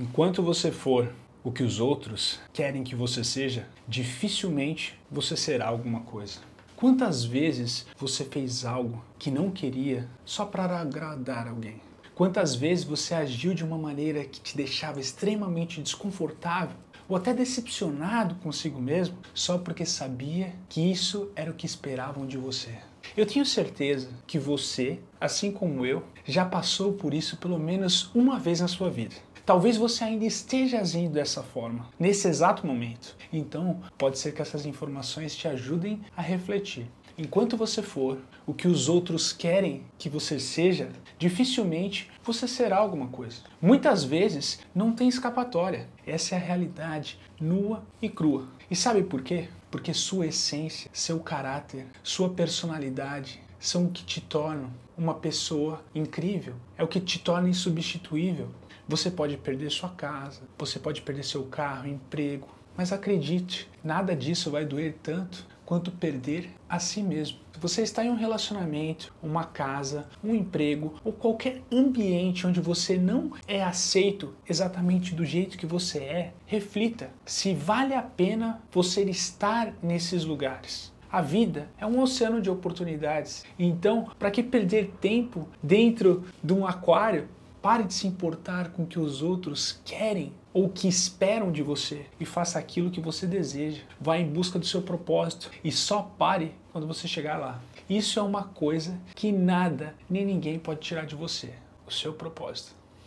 Enquanto você for o que os outros querem que você seja, dificilmente você será alguma coisa. Quantas vezes você fez algo que não queria só para agradar alguém? Quantas vezes você agiu de uma maneira que te deixava extremamente desconfortável ou até decepcionado consigo mesmo só porque sabia que isso era o que esperavam de você? Eu tenho certeza que você, assim como eu, já passou por isso pelo menos uma vez na sua vida. Talvez você ainda esteja agindo dessa forma, nesse exato momento. Então, pode ser que essas informações te ajudem a refletir. Enquanto você for o que os outros querem que você seja, dificilmente você será alguma coisa. Muitas vezes não tem escapatória. Essa é a realidade nua e crua. E sabe por quê? Porque sua essência, seu caráter, sua personalidade são o que te tornam uma pessoa incrível, é o que te torna insubstituível. Você pode perder sua casa, você pode perder seu carro, emprego, mas acredite, nada disso vai doer tanto quanto perder a si mesmo. Se você está em um relacionamento, uma casa, um emprego ou qualquer ambiente onde você não é aceito exatamente do jeito que você é, reflita se vale a pena você estar nesses lugares. A vida é um oceano de oportunidades. Então, para que perder tempo dentro de um aquário Pare de se importar com o que os outros querem ou que esperam de você e faça aquilo que você deseja. Vá em busca do seu propósito e só pare quando você chegar lá. Isso é uma coisa que nada nem ninguém pode tirar de você: o seu propósito.